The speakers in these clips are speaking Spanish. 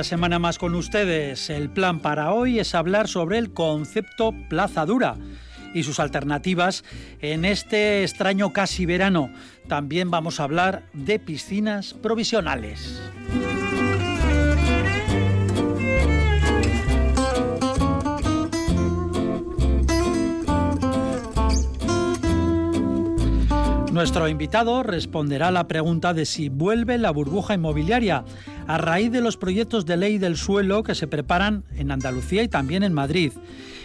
Semana más con ustedes. El plan para hoy es hablar sobre el concepto plaza dura y sus alternativas en este extraño casi verano. También vamos a hablar de piscinas provisionales. Nuestro invitado responderá a la pregunta de si vuelve la burbuja inmobiliaria a raíz de los proyectos de ley del suelo que se preparan en Andalucía y también en Madrid.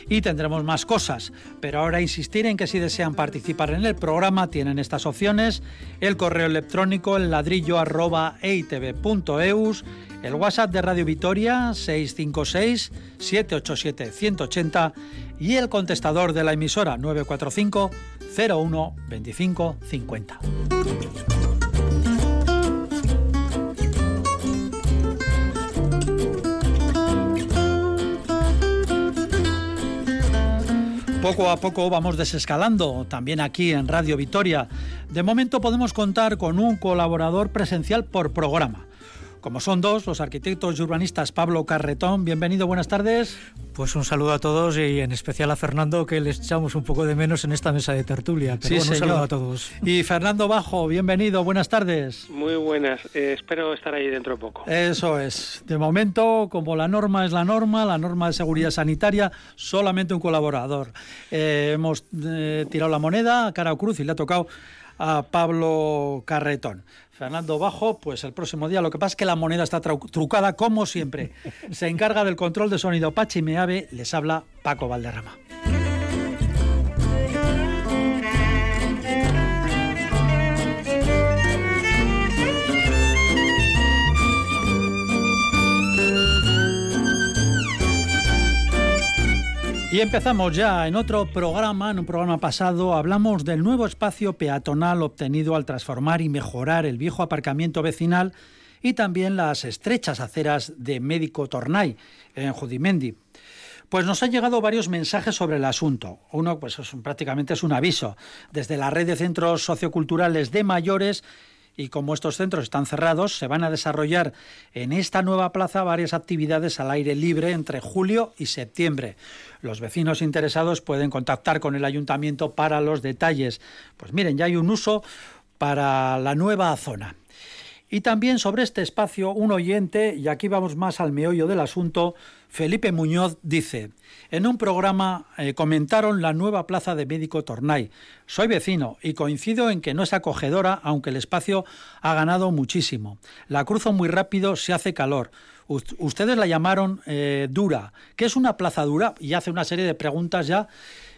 Y tendremos más cosas, pero ahora insistir en que si desean participar en el programa tienen estas opciones, el correo electrónico el ladrillo el WhatsApp de Radio Vitoria 656 787 180 y el contestador de la emisora 945 01 25 50. Poco a poco vamos desescalando, también aquí en Radio Vitoria. De momento podemos contar con un colaborador presencial por programa. Como son dos, los arquitectos y urbanistas Pablo Carretón, bienvenido, buenas tardes. Pues un saludo a todos y en especial a Fernando, que le echamos un poco de menos en esta mesa de tertulia. sí, un saludo a todos. Y Fernando Bajo, bienvenido, buenas tardes. Muy buenas, eh, espero estar ahí dentro de poco. Eso es. De momento, como la norma es la norma, la norma de seguridad sanitaria, solamente un colaborador. Eh, hemos eh, tirado la moneda, cara o cruz, y le ha tocado a Pablo Carretón. Fernando Bajo, pues el próximo día. Lo que pasa es que la moneda está trucada, como siempre. Se encarga del control de sonido Pachi Meave, les habla Paco Valderrama. Y empezamos ya en otro programa, en un programa pasado, hablamos del nuevo espacio peatonal obtenido al transformar y mejorar el viejo aparcamiento vecinal y también las estrechas aceras de Médico Tornay en Judimendi. Pues nos han llegado varios mensajes sobre el asunto. Uno, pues prácticamente es un aviso. Desde la red de centros socioculturales de mayores y como estos centros están cerrados, se van a desarrollar en esta nueva plaza varias actividades al aire libre entre julio y septiembre. Los vecinos interesados pueden contactar con el ayuntamiento para los detalles. Pues miren, ya hay un uso para la nueva zona. Y también sobre este espacio, un oyente, y aquí vamos más al meollo del asunto, Felipe Muñoz dice, en un programa eh, comentaron la nueva plaza de médico Tornay. Soy vecino y coincido en que no es acogedora, aunque el espacio ha ganado muchísimo. La cruzo muy rápido, se hace calor. ustedes la llamaron eh, dura. ¿Qué es una plaza dura? Y hace una serie de preguntas ya.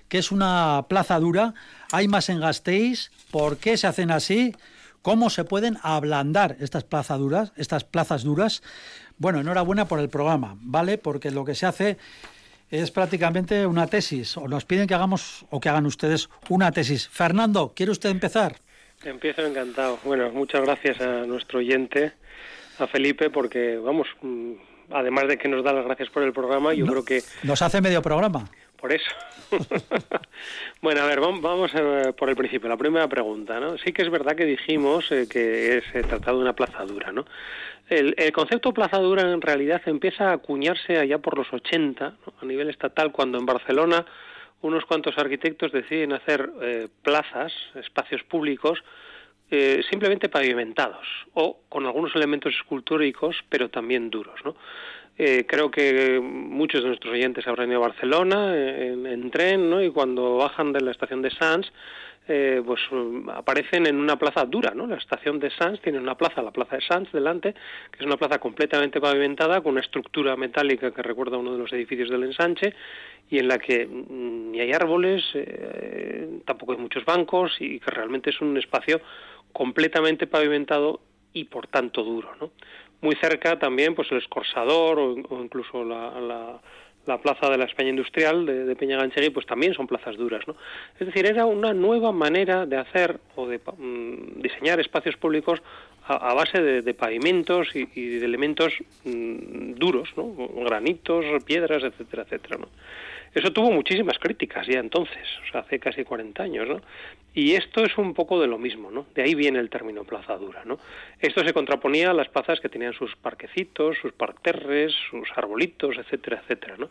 ¿Qué es una plaza dura? ¿Hay más en Gasteiz? ¿Por qué se hacen así? Cómo se pueden ablandar estas plazas duras, estas plazas duras. Bueno, enhorabuena por el programa, ¿vale? Porque lo que se hace es prácticamente una tesis, o nos piden que hagamos o que hagan ustedes una tesis. Fernando, ¿quiere usted empezar? Empiezo encantado. Bueno, muchas gracias a nuestro oyente, a Felipe, porque vamos, mm, además de que nos da las gracias por el programa, yo creo que... Nos hace medio programa. Por eso. bueno, a ver, vamos por el principio. La primera pregunta, ¿no? Sí que es verdad que dijimos eh, que se tratado de una plazadura, ¿no? El, concepto plazadura en realidad empieza a acuñarse allá por los 80 a nivel estatal cuando en Barcelona unos cuantos arquitectos deciden hacer eh, plazas, espacios públicos, eh, simplemente pavimentados o con algunos elementos escultóricos, pero también duros. ¿no? Eh, creo que muchos de nuestros oyentes habrán ido a Barcelona en, tren, ¿no? Y cuando bajan de la estación de Sants, eh, pues aparecen en una plaza dura, ¿no? La estación de Sants tiene una plaza, la plaza de Sants, delante, que es una plaza completamente pavimentada con una estructura metálica que recuerda a uno de los edificios del ensanche y en la que ni hay árboles, eh, tampoco hay muchos bancos y que realmente es un espacio completamente pavimentado y por tanto duro, ¿no? Muy cerca también pues el escorsador o, incluso la, la plaza de la España Industrial de, de Peñaganchegui, pues también son plazas duras, ¿no? Es decir, era una nueva manera de hacer o de mm, diseñar espacios públicos a, base de, pavimentos y, de elementos mm, duros, ¿no? Granitos, piedras, etcétera, etcétera, ¿no? Eso tuvo muchísimas críticas ya entonces, o sea, hace casi 40 años, ¿no? Y esto es un poco de lo mismo, ¿no? De ahí viene el término plaza dura, ¿no? Esto se contraponía a las plazas que tenían sus parquecitos, sus parterres, sus arbolitos, etcétera, etcétera, ¿no?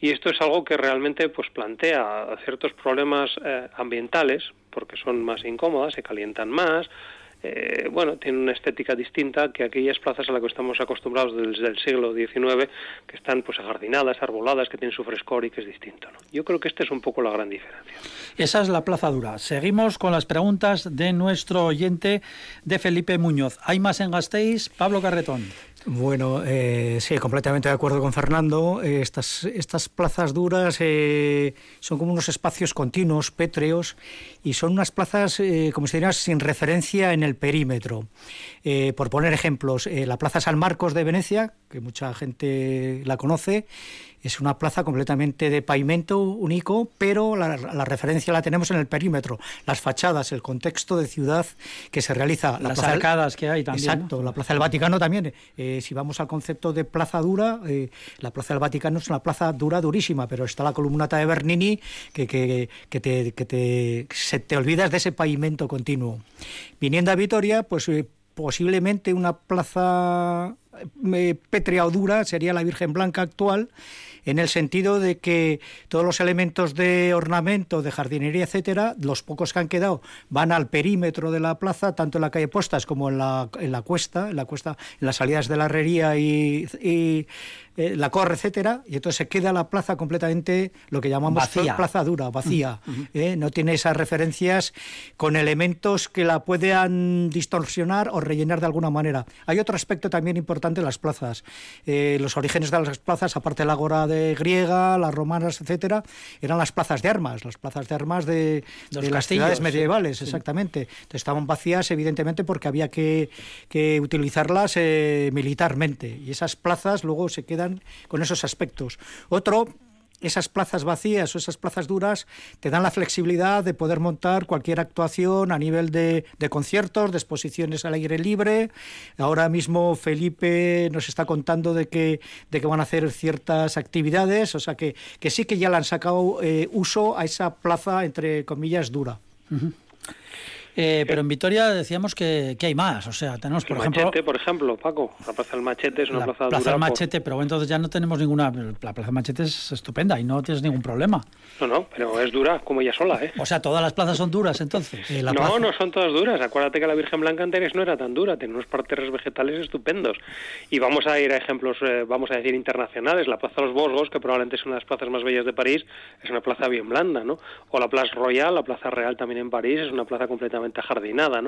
Y esto es algo que realmente pues plantea ciertos problemas eh, ambientales, porque son más incómodas, se calientan más, eh, bueno, tiene una estética distinta que aquellas plazas a las que estamos acostumbrados desde el siglo XIX, que están pues ajardinadas, arboladas, que tienen su frescor y que es distinto. Yo creo que esta es un poco la gran diferencia. Esa es la Plaza Dura. Seguimos con las preguntas de nuestro oyente de Felipe Muñoz. ¿Hay más en Gasteiz? Pablo Carretón. Bueno, eh, sí, completamente de acuerdo con Fernando. Eh, estas, estas plazas duras eh, son como unos espacios continuos, pétreos, y son unas plazas, como se diría, sin referencia en el perímetro. por poner ejemplos, la Plaza San Marcos de Venecia, que mucha gente la conoce, es una plaza completamente de pavimento único, pero la, referencia la tenemos en el perímetro, las fachadas, el contexto de ciudad que se realiza. las arcadas que hay también. Exacto, la Plaza del Vaticano también. Eh, si vamos al concepto de plaza dura, eh, la Plaza del Vaticano es una plaza dura, durísima, pero está la columnata de Bernini que, que, que, te, que te, se te olvidas de ese pavimento continuo. Viniendo a Vitoria, pues eh, posiblemente una plaza pétrea o dura sería la Virgen Blanca actual en el sentido de que todos los elementos de ornamento, de jardinería, etcétera, los pocos que han quedado van al perímetro de la plaza, tanto en la calle Postas como en la, en la cuesta, en la cuesta, en las salidas de la herrería y, eh, la corre, etcétera, y entonces se queda la plaza completamente lo que llamamos plaza dura, vacía. Mm, ¿eh? no tiene esas referencias con elementos que la puedan distorsionar o rellenar de alguna manera. Hay otro aspecto también importante en las plazas. Eh, los orígenes de las plazas, aparte de la agora de griega, las romanas, etcétera, eran las plazas de armas, las plazas de armas de, las ciudades medievales, exactamente. Entonces estaban vacías, evidentemente, porque había que, que utilizarlas militarmente. Y esas plazas luego se quedan con esos aspectos. Otro esas plazas vacías o esas plazas duras te dan la flexibilidad de poder montar cualquier actuación a nivel de, conciertos, de exposiciones al aire libre. Ahora mismo Felipe nos está contando de que, de que van a hacer ciertas actividades, o sea que, que sí que ya le han sacado eh, uso a esa plaza, entre comillas, dura. Eh, pero en Vitoria decíamos que, hay más, o sea, tenemos por ejemplo... Machete, por ejemplo, Paco, la Plaza del Machete es una la plaza, plaza del Machete, pero entonces ya no tenemos ninguna... La Plaza del Machete es estupenda y no tienes ningún problema. No, no, pero es dura como ella sola, ¿eh? O sea, todas las plazas son duras entonces. Eh, no, no son todas duras. Acuérdate que la Virgen Blanca antes no era tan dura, tenía unos parterres vegetales estupendos. Y vamos a ir a ejemplos, eh, vamos a decir, internacionales. La Plaza de los Bosgos, que probablemente es una de las plazas más bellas de París, es una plaza bien blanda, ¿no? O la Plaza Royal, la Plaza Real también en París, es una plaza completamente jardinada,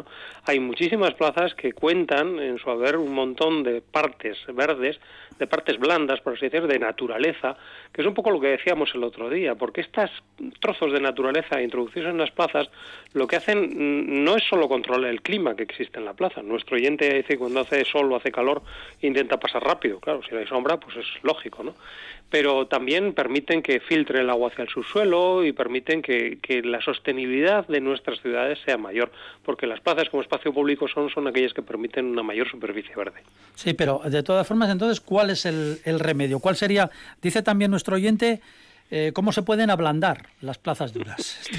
hay muchísimas plazas que cuentan en su haber un montón de partes verdes, de partes blandas, por así decir, de naturaleza, que es un poco lo que decíamos el otro día, porque estos trozos de naturaleza introducidos en las plazas lo que hacen no es solo controlar el clima que existe en la plaza. Nuestro oyente dice que cuando hace sol o hace calor intenta pasar rápido, claro, si hay sombra, pues es lógico, ¿no? Pero también permiten que filtre el agua hacia el subsuelo y permiten que, la sostenibilidad de nuestras ciudades sea mayor, porque las plazas como espacio público son, son aquellas que permiten una mayor superficie verde. Sí, pero de todas formas, entonces, ¿cuál es el, el remedio? ¿Cuál sería, dice también nuestro oyente, eh, cómo se pueden ablandar las plazas duras.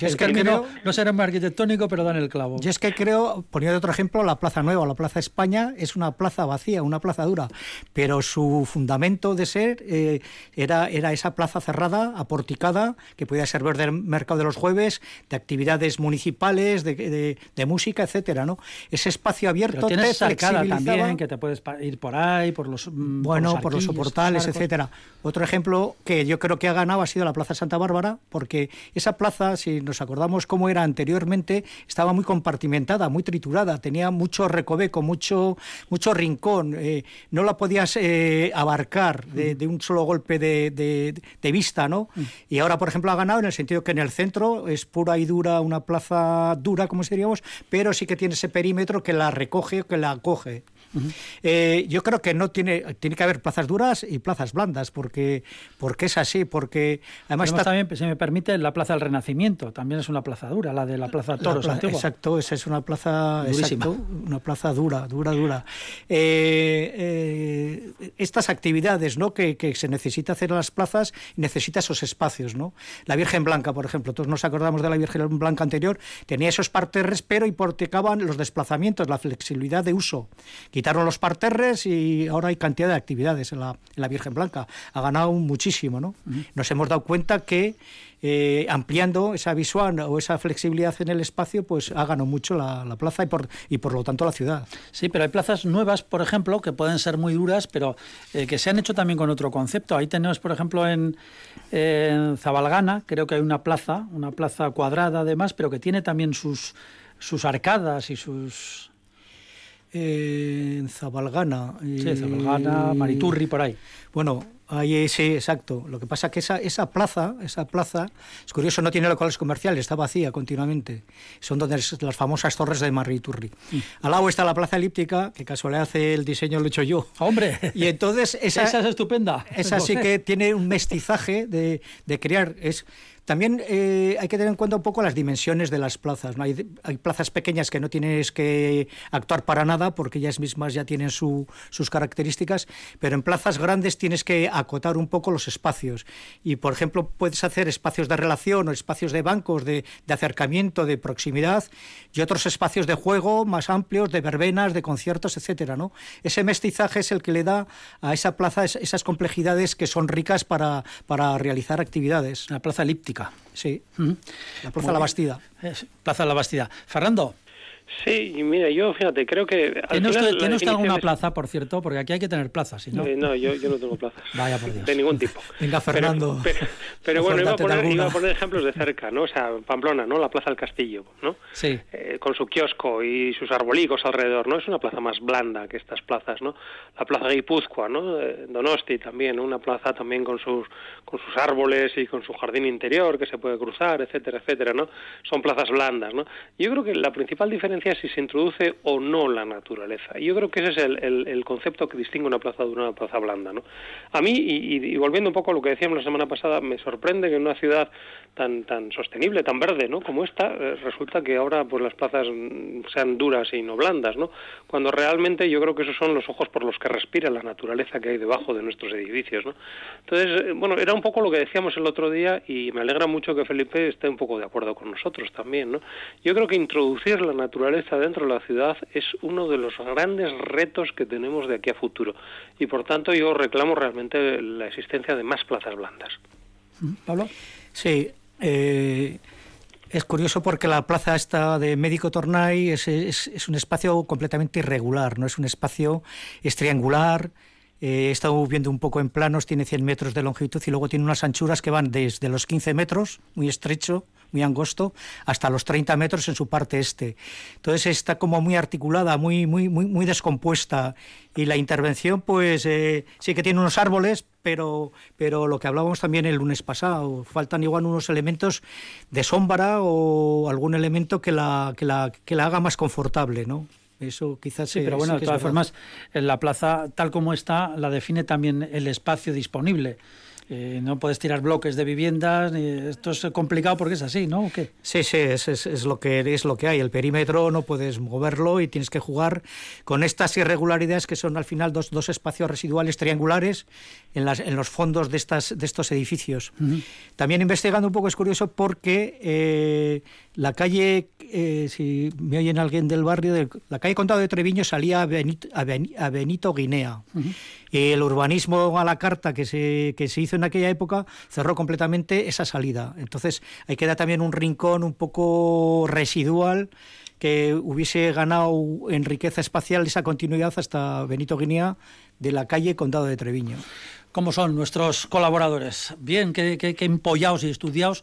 Es que no, no será muy arquitectónico, pero dan el clavo. Yo es que creo, poniendo otro ejemplo, la Plaza Nueva, la Plaza España, es una plaza vacía, una plaza dura, pero su fundamento de ser eh, era, era esa plaza cerrada, aporticada, que podía servir del mercado de los jueves, de actividades municipales, de, de, música, etcétera, ¿no? Ese espacio abierto pero tienes te también, que te puedes ir por ahí, por los mm, Bueno, por los, soportales, etcétera. Otro ejemplo que yo creo creo que ha ganado ha sido la Plaza Santa Bárbara, porque esa plaza, si nos acordamos cómo era anteriormente, estaba muy compartimentada, muy triturada, tenía mucho recoveco, mucho, mucho rincón, eh, no la podías eh, abarcar de, un solo golpe de, vista, ¿no? Mm. Y ahora, por ejemplo, ha ganado en el sentido que en el centro es pura y dura, una plaza dura, como diríamos, pero sí que tiene ese perímetro que la recoge, que la acoge. Eh, yo creo que no tiene, tiene que haber plazas duras y plazas blandas, porque, porque es así, porque además también, si me permite, la Plaza del Renacimiento, también es una plaza dura, la de la Plaza Toros Exacto, esa es una plaza, exacto, una plaza dura, dura, dura. Eh, eh, estas actividades ¿no? que, que, se necesita hacer en las plazas, necesita esos espacios, ¿no? La Virgen Blanca, por ejemplo, todos nos acordamos de la Virgen Blanca anterior, tenía esos parterres, pero hipotecaban los desplazamientos, la flexibilidad de uso. Quitaron los parterres y ahora hay cantidad de actividades en la, en la Virgen Blanca. Ha ganado muchísimo, ¿no? Nos hemos dado cuenta que eh, ampliando esa visual o esa flexibilidad en el espacio, pues ha ganado mucho la, plaza y por, y por lo tanto la ciudad. Sí, pero hay plazas nuevas, por ejemplo, que pueden ser muy duras, pero eh, que se han hecho también con otro concepto. Ahí tenemos, por ejemplo, en, en Zabalgana, creo que hay una plaza, una plaza cuadrada además, pero que tiene también sus, sus arcadas y sus... Eh, en Zabalgana. Sí, Zabalgana, Mariturri, por ahí. Bueno, Ahí sí, exacto. Lo que pasa es que esa, esa plaza, esa plaza, es curioso, no tiene locales comerciales, está vacía continuamente. Son donde las famosas torres de Mariturri. Mm. Al lado está la plaza elíptica, que casualidad hace el diseño lo he hecho yo. ¡Hombre! Y entonces esa, esa es estupenda. Esa sí que tiene un mestizaje de, de crear. Es, también eh, hay que tener en cuenta un poco las dimensiones de las plazas. ¿no? Hay, plazas pequeñas que no tienes que actuar para nada porque ellas mismas ya tienen sus características, pero en plazas grandes tienes que acotar un poco los espacios. Y, por ejemplo, puedes hacer espacios de relación o espacios de bancos, de, acercamiento, de proximidad y otros espacios de juego más amplios, de verbenas, de conciertos, etcétera. ¿no? Ese mestizaje es el que le da a esa plaza esas complejidades que son ricas para, para realizar actividades. La plaza elíptica. Sí. La Plaza La Bastida. Plaza La Bastida. Fernando. Sí, y mira, yo fíjate, creo que... ¿Tiene usted, alguna plaza, por cierto? Porque aquí hay que tener plazas, ¿no? Eh, no, yo, yo, no tengo plazas. Vaya por Dios. De ningún tipo. Venga, Fernando. Pero, bueno, iba a, poner, iba a, poner, ejemplos de cerca, ¿no? O sea, Pamplona, ¿no? La Plaza del Castillo, ¿no? Sí. Eh, con su kiosco y sus arbolicos alrededor, ¿no? Es una plaza más blanda que estas plazas, ¿no? La Plaza Guipúzcoa, ¿no? Eh, Donosti también, ¿no? Una plaza también con sus, con sus árboles y con su jardín interior que se puede cruzar, etcétera, etcétera, ¿no? Son plazas blandas, ¿no? Yo creo que la principal diferencia si se introduce o no la naturaleza. Y yo creo que ese es el, concepto que distingue una plaza de una plaza blanda. ¿no? A mí, y, volviendo un poco a lo que decíamos la semana pasada, me sorprende que en una ciudad tan, tan sostenible, tan verde ¿no? como esta, eh, resulta que ahora pues las plazas sean duras y no blandas, ¿no? cuando realmente yo creo que esos son los ojos por los que respira la naturaleza que hay debajo de nuestros edificios. ¿no? Entonces, eh, bueno, era un poco lo que decíamos el otro día y me alegra mucho que Felipe esté un poco de acuerdo con nosotros también. ¿no? Yo creo que introducir la naturaleza dentro de la ciudad es uno de los grandes retos que tenemos de aquí a futuro. Y por tanto yo reclamo realmente la existencia de más plazas blandas. Pablo. Sí. Eh, es curioso porque la plaza esta de Médico Tornay es, es, un espacio completamente irregular, no es un espacio es triangular. Eh, he estado viendo un poco en planos, tiene 100 metros de longitud y luego tiene unas anchuras que van desde los 15 metros, muy estrecho, muy angosto, hasta los 30 metros en su parte este. Entonces está como muy articulada, muy, muy, muy, descompuesta. Y la intervención, pues eh, sí que tiene unos árboles, pero, pero lo que hablábamos también el lunes pasado, faltan igual unos elementos de sombra o algún elemento que la, que la, que la haga más confortable, ¿no? Eso quizás sí, pero bueno, de todas formas, en la plaza tal como está la define también el espacio disponible. Eh, no puedes tirar bloques de viviendas, esto es complicado porque es así, ¿no? qué? Sí, sí, es, es, lo que, es lo que hay. El perímetro no puedes moverlo y tienes que jugar con estas irregularidades que son al final dos, dos espacios residuales triangulares en, las, en los fondos de, estas, de estos edificios. También investigando un poco es curioso porque eh, la calle, eh, si me oyen alguien del barrio, la calle Condado de Treviño salía a Benito, a Benito Guinea. Y el urbanismo a la carta que se, que se hizo en aquella época cerró completamente esa salida. Entonces, hay que dar también un rincón un poco residual que hubiese ganado en riqueza espacial esa continuidad hasta Benito Guinea de la calle Condado de Treviño. ¿Cómo son nuestros colaboradores? Bien, que, que, que empollados y estudiados.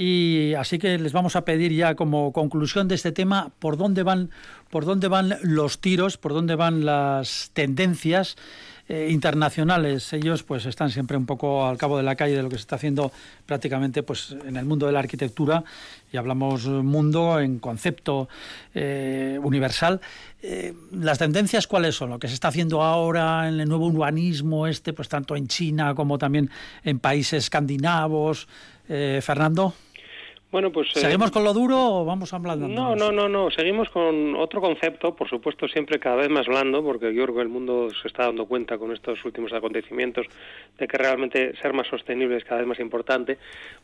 Y así que les vamos a pedir ya como conclusión de este tema por dónde van, por dónde van los tiros, por dónde van las tendencias eh, internacionales, ellos pues están siempre un poco al cabo de la calle de lo que se está haciendo prácticamente pues en el mundo de la arquitectura y hablamos mundo en concepto eh, universal. Eh, ¿Las tendencias cuáles son? Lo que se está haciendo ahora en el nuevo urbanismo este, pues tanto en China como también en países escandinavos. Fernando. Bueno, pues... Eh, ¿Seguimos con lo duro o vamos hablando? No, no, no, no. Seguimos con otro concepto, por supuesto siempre cada vez más blando, porque yo creo que el mundo se está dando cuenta con estos últimos acontecimientos de que realmente ser más sostenible es cada vez más importante.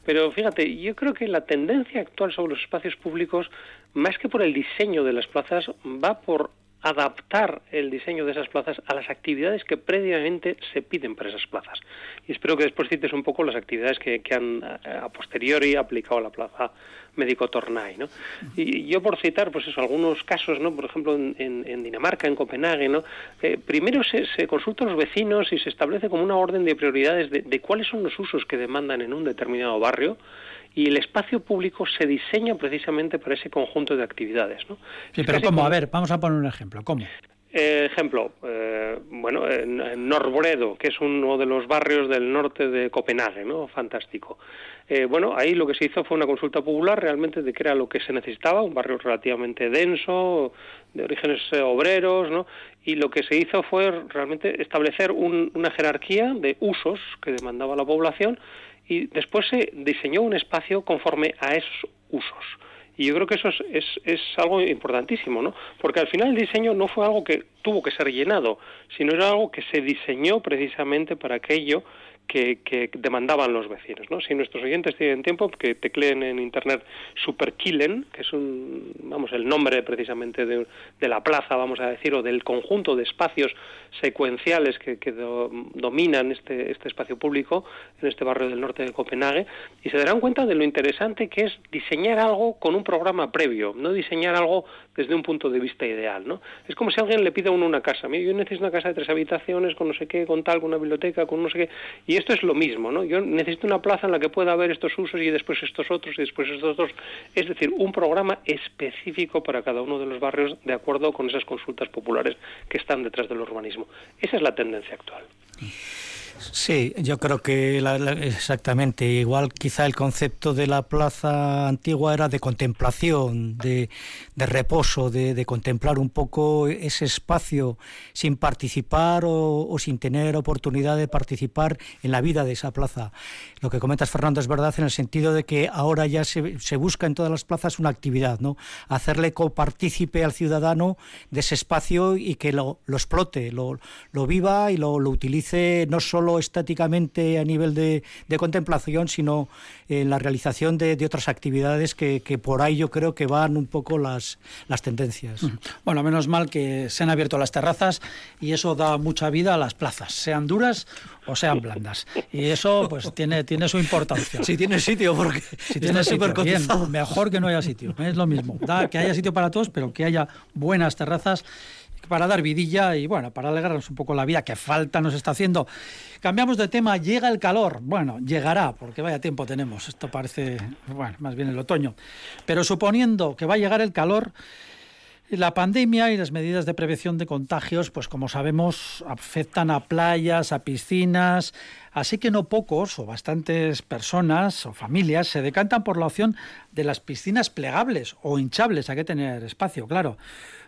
Pero fíjate, yo creo que la tendencia actual sobre los espacios públicos, más que por el diseño de las plazas, va por adaptar el diseño de esas plazas a las actividades que previamente se piden para esas plazas. Y espero que después cites un poco las actividades que, han eh, a posteriori aplicado a la plaza médico Tornay. ¿no? Y yo por citar pues eso, algunos casos, ¿no? por ejemplo en, Dinamarca, en Copenhague, ¿no? Eh, primero se, se consultan los vecinos y se establece como una orden de prioridades de cuáles son los usos que demandan en un determinado barrio y el espacio público se diseña precisamente para ese conjunto de actividades. ¿no? Sí, pero ¿cómo? A ver, vamos a poner un ejemplo. ¿Cómo? Eh, ejemplo, eh, bueno, en, Norbredo, que es uno de los barrios del norte de Copenhague, ¿no? Fantástico. Eh, bueno, ahí lo que se hizo fue una consulta popular realmente de qué era lo que se necesitaba, un barrio relativamente denso, de orígenes obreros, ¿no? Y lo que se hizo fue realmente establecer una jerarquía de usos que demandaba la población y después se diseñó un espacio conforme a esos usos. Y yo creo que eso es, es, es, algo importantísimo, ¿no? Porque al final el diseño no fue algo que tuvo que ser llenado, sino era algo que se diseñó precisamente para aquello que, demandaban los vecinos. ¿no? Si nuestros oyentes tienen tiempo, que tecleen en internet Superkillen, que es un, vamos, el nombre precisamente de, la plaza, vamos a decir, o del conjunto de espacios secuenciales que, dominan este, este espacio público en este barrio del norte de Copenhague, y se darán cuenta de lo interesante que es diseñar algo con un programa previo, no diseñar algo desde un punto de vista ideal. ¿no? Es como si alguien le pide a uno una casa. Yo necesito una casa de tres habitaciones, con no sé qué, con tal, con una biblioteca, con no sé qué, y esto es lo mismo, ¿no? Yo necesito una plaza en la que pueda haber estos usos y después estos otros y después estos otros. Es decir, un programa específico para cada uno de los barrios de acuerdo con esas consultas populares que están detrás del urbanismo. Esa es la tendencia actual. Sí, yo creo que exactamente. Igual quizá el concepto de la plaza antigua era de contemplación, de, reposo, de, contemplar un poco ese espacio sin participar o, sin tener oportunidad de participar en la vida de esa plaza. Lo que comentas, Fernando, es verdad en el sentido de que ahora ya se, busca en todas las plazas una actividad, ¿no? Hacerle copartícipe al ciudadano de ese espacio y que lo, explote, lo, lo viva y lo, lo utilice no solo estáticamente a nivel de, contemplación, sino en la realización de, otras actividades que, por ahí yo creo que van un poco las, las tendencias. Bueno, menos mal que se han abierto las terrazas y eso da mucha vida a las plazas, sean duras o sean blandas. Y eso pues tiene, tiene su importancia. Si tiene sitio, porque si tiene bien, mejor que no haya sitio. Es lo mismo. Da que haya sitio para todos, pero que haya buenas terrazas para dar vidilla y bueno, para alegrarnos un poco la vida que falta nos está haciendo. Cambiamos de tema, llega el calor. Bueno, llegará, porque vaya tiempo tenemos. Esto parece, bueno, más bien el otoño. Pero suponiendo que va a llegar el calor, la pandemia y las medidas de prevención de contagios, pues como sabemos, afectan a playas, a piscinas, así que no pocos o bastantes personas o familias se decantan por la opción de las piscinas plegables o hinchables, hay que tener espacio, claro.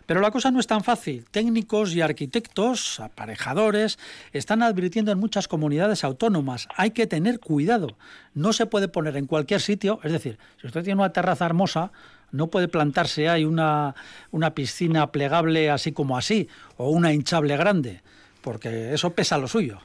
Pero la cosa no es tan fácil. Técnicos y arquitectos, aparejadores, están advirtiendo en muchas comunidades autónomas. Hay que tener cuidado. No se puede poner en cualquier sitio. Es decir, si usted tiene una terraza hermosa, no puede plantarse ahí una, una piscina plegable así como así, o una hinchable grande, porque eso pesa lo suyo.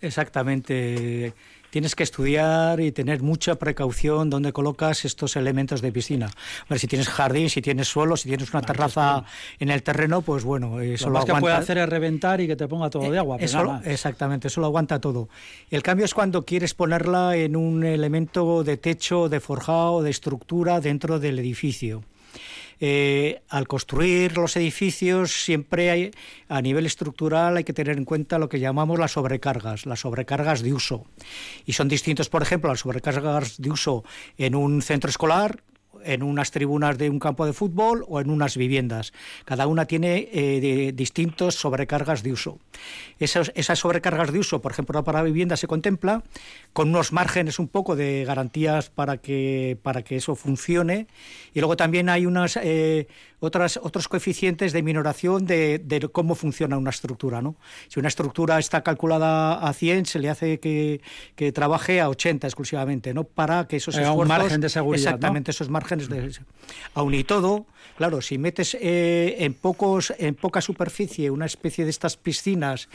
Exactamente tienes que estudiar y tener mucha precaución donde colocas estos elementos de piscina. ver, si tienes jardín, si tienes suelo, si tienes una terraza en el terreno, pues bueno, eso lo, lo que puede hacer es reventar y que te ponga todo de agua. Eso, exactamente, eso lo aguanta todo. El cambio es cuando quieres ponerla en un elemento de techo, de forjado, de estructura dentro del edificio. Eh, al construir los edificios siempre hay, a nivel estructural hay que tener en cuenta lo que llamamos las sobrecargas, las sobrecargas de uso. Y son distintos, por ejemplo, las sobrecargas de uso en un centro escolar, en unas tribunas de un campo de fútbol o en unas viviendas. Cada una tiene eh, distintos sobrecargas de uso. Esas, sobrecargas de uso, por ejemplo, para vivienda se contempla con unos márgenes un poco de garantías para que, para que eso funcione. Y luego también hay unas, eh, otras, otros coeficientes de minoración de, de, cómo funciona una estructura. ¿no? Si una estructura está calculada a 100, se le hace que, que trabaje a 80 exclusivamente, ¿no? para que esos esfuerzos... Un margen de seguridad, Exactamente, esos márgenes de... Aún y todo, claro, si metes eh, en, pocos, en poca superficie una especie de estas piscinas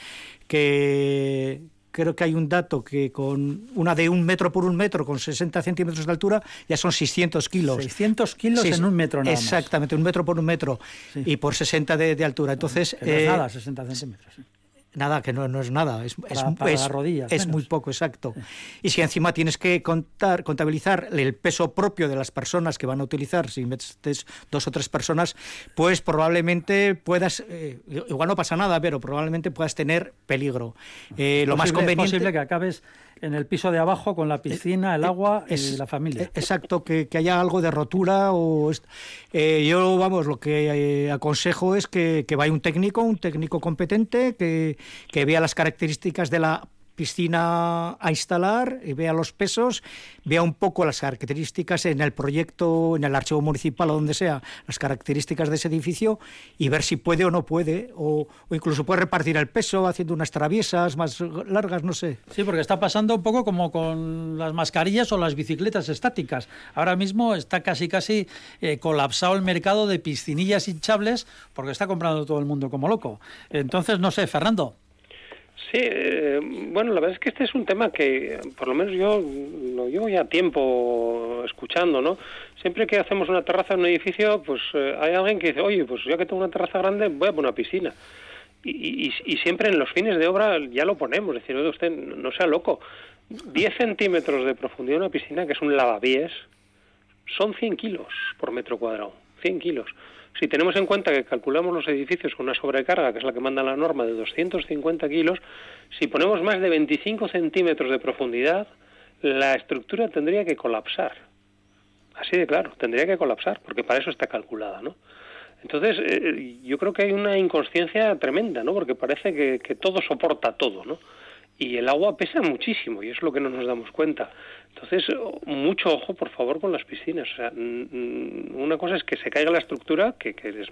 que creo que hay un dato que con una de un metro por un metro, con 60 centímetros de altura, ya son 600 kilos. 600 kilos en un metro nada Exactamente, un metro por un metro y por 60 de, de altura. Entonces, no es nada, 60 centímetros. Nada, que no, no es nada, es, para, es, para es, rodillas, es muy poco, exacto. Y si encima tienes que contar, contabilizar el peso propio de las personas que van a utilizar, si metes dos o tres personas, pues probablemente puedas, eh, igual no pasa nada, pero probablemente puedas tener peligro. Eh, lo más conveniente... Es posible que acabes en el piso de abajo con la piscina, el agua es, y la familia. Exacto, que, que haya algo de rotura o eh, yo vamos lo que eh, aconsejo es que, que, vaya un técnico, un técnico competente que, que vea las características de la piscina a instalar, y vea los pesos, vea un poco las características en el proyecto, en el archivo municipal o donde sea, las características de ese edificio y ver si puede o no puede, o, o incluso puede repartir el peso haciendo unas traviesas más largas, no sé. Sí, porque está pasando un poco como con las mascarillas o las bicicletas estáticas. Ahora mismo está casi casi eh, colapsado el mercado de piscinillas hinchables porque está comprando todo el mundo como loco. Entonces, no sé, Fernando. Sí, eh, bueno, la verdad es que este es un tema que, por lo menos yo lo llevo ya tiempo escuchando, ¿no? Siempre que hacemos una terraza en un edificio, pues eh, hay alguien que dice, oye, pues ya que tengo una terraza grande, voy a poner una piscina. Y, y, siempre en los fines de obra ya lo ponemos, es decir, oye, usted no sea loco. 10 centímetros de profundidad en una piscina, que es un lavapiés, son 100 kilos por metro cuadrado, 100 kilos. Si tenemos en cuenta que calculamos los edificios con una sobrecarga, que es la que manda la norma, de 250 kilos, si ponemos más de 25 centímetros de profundidad, la estructura tendría que colapsar. Así de claro, tendría que colapsar, porque para eso está calculada, ¿no? Entonces, eh, yo creo que hay una inconsciencia tremenda, ¿no? Porque parece que, que todo soporta todo, ¿no? y el agua pesa muchísimo y es lo que no nos damos cuenta. Entonces, mucho ojo, por favor, con las piscinas. O sea, una cosa es que se caiga la estructura, que, es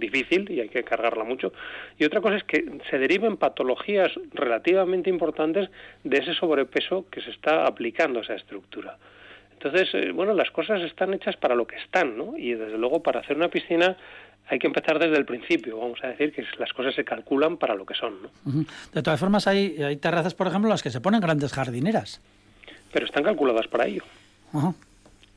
difícil y hay que cargarla mucho, y otra cosa es que se deriven patologías relativamente importantes de ese sobrepeso que se está aplicando a esa estructura. Entonces, eh, bueno, las cosas están hechas para lo que están, ¿no? Y desde luego para hacer una piscina hay que empezar desde el principio, vamos a decir que las cosas se calculan para lo que son. ¿no? De todas formas, hay, hay terrazas, por ejemplo, las que se ponen grandes jardineras. pero están calculadas para ello. Ajá.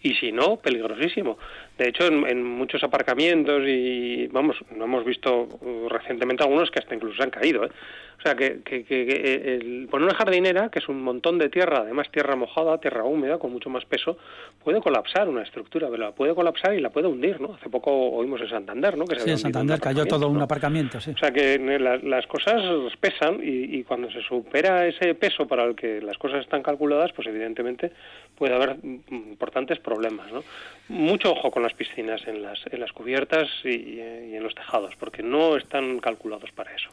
Y si no, peligrosísimo. De hecho, en, en, muchos aparcamientos y, vamos, no hemos visto uh, recientemente algunos que hasta incluso se han caído. ¿eh? O sea, que, que, que, que el poner una jardinera, que es un montón de tierra, además tierra mojada, tierra húmeda, con mucho más peso, puede colapsar una estructura, pero la puede colapsar y la puede hundir, ¿no? Hace poco oímos en Santander, ¿no? Que se sí, en Santander cayó todo un aparcamiento, sí. O sea, que la, las cosas pesan y, y, cuando se supera ese peso para el que las cosas están calculadas, pues evidentemente puede haber importantes problemas, ¿no? Mucho ojo con las piscinas en las, en las cubiertas y, y en los tejados, porque no están calculados para eso.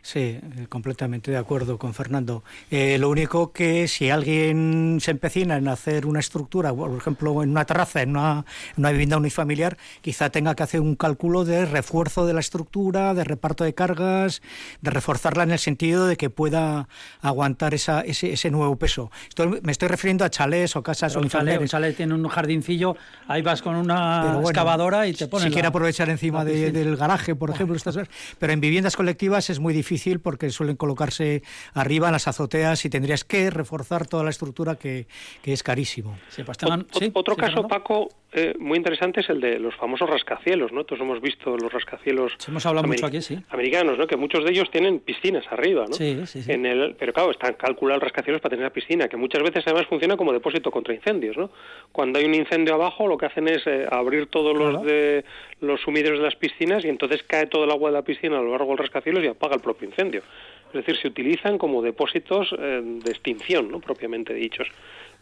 Sí, completamente de acuerdo con Fernando. Eh, lo único que si alguien se empecina en hacer una estructura, por ejemplo, en una terraza, en una, en una vivienda unifamiliar, quizá tenga que hacer un cálculo de refuerzo de la estructura, de reparto de cargas, de reforzarla en el sentido de que pueda aguantar esa, ese, ese nuevo peso. Estoy, me estoy refiriendo a chalés o casas Pero unifamiliares. Un chalet tiene un jardincillo, ahí vas con una bueno, excavadora y te pones. Si quiere aprovechar encima de, del garaje, por ejemplo, estas, pero en viviendas colectivas es muy difícil difícil porque suelen colocarse arriba en las azoteas y tendrías que reforzar toda la estructura que, que es carísimo. Sí, pues tengan, o, sí, otro sí, caso, Fernando. Paco, eh, muy interesante es el de los famosos rascacielos, ¿no? Todos hemos visto los rascacielos sí, hemos hablado mucho aquí, sí. americanos, ¿no? Que muchos de ellos tienen piscinas arriba, ¿no? Sí, sí, sí. En el, pero claro, están calculados rascacielos para tener la piscina, que muchas veces además funciona como depósito contra incendios, ¿no? Cuando hay un incendio abajo, lo que hacen es eh, abrir todos claro. los de los sumideros de las piscinas y entonces cae todo el agua de la piscina a lo largo del rascacielos y apaga el propio incendio. Es decir, se utilizan como depósitos eh, de extinción, ¿no? propiamente dichos.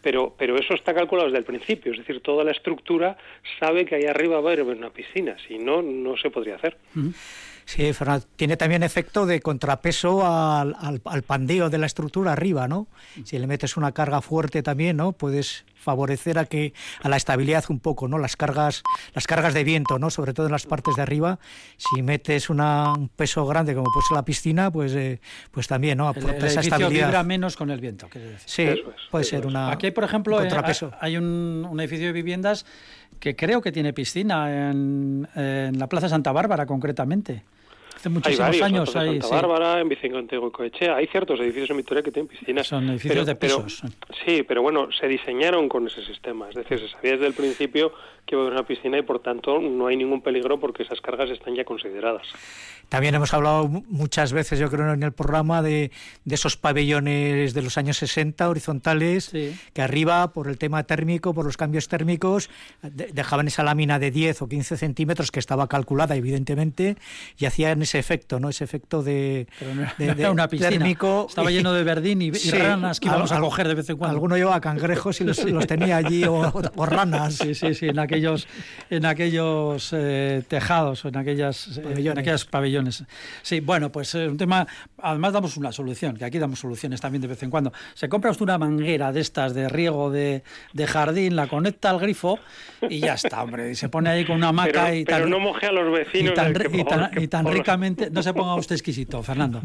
Pero, pero eso está calculado desde el principio, es decir, toda la estructura sabe que ahí arriba va a haber una piscina, si no, no se podría hacer. Sí, Fernando, tiene también efecto de contrapeso al, al, pandeo de la estructura arriba, ¿no? Si le metes una carga fuerte también, ¿no? Puedes favorecer a que a la estabilidad un poco, ¿no? Las cargas, las cargas de viento, ¿no? Sobre todo en las partes de arriba. Si metes una, un peso grande como puede ser la piscina, pues, eh, pues también, ¿no? Aporta el, esa estabilidad. vibra menos con el viento. Sí, puede ser una. Aquí, por ejemplo, eh, hay un, un edificio de viviendas que creo que tiene piscina en, en la Plaza Santa Bárbara, concretamente. Hace muchísimos hay años. En Santa Bárbara, en Vicente Coechea, hay ciertos edificios en Victoria que tienen piscinas. Son edificios de pisos. sí, pero bueno, se diseñaron con ese sistema. Es decir, se sabía desde el principio que va a haber una piscina y por tanto no hay ningún peligro porque esas cargas están ya consideradas. También hemos hablado muchas veces, yo creo, en el programa de, de esos pabellones de los años 60 horizontales, que arriba, por el tema térmico, por los cambios térmicos, dejaban esa lámina de 10 o 15 centímetros que estaba calculada, evidentemente, y hacían ese efecto, ¿no? Ese efecto de, de, una piscina. térmico. Estaba lleno de verdín y, ranas que íbamos a coger de vez en cuando. Alguno llevaba cangrejos y los, los tenía allí, o, ranas. Sí, sí, sí, en aquellos, en aquellos eh, tejados o en, aquellas, eh, en aquellos pabellones. Sí, bueno, pues es un tema. Además, damos una solución, que aquí damos soluciones también de vez en cuando. Se compra usted una manguera de estas de riego de, de jardín, la conecta al grifo y ya está, hombre. Y se pone ahí con una hamaca y pero no moje a los vecinos. y tan no se ponga usted exquisito, Fernando.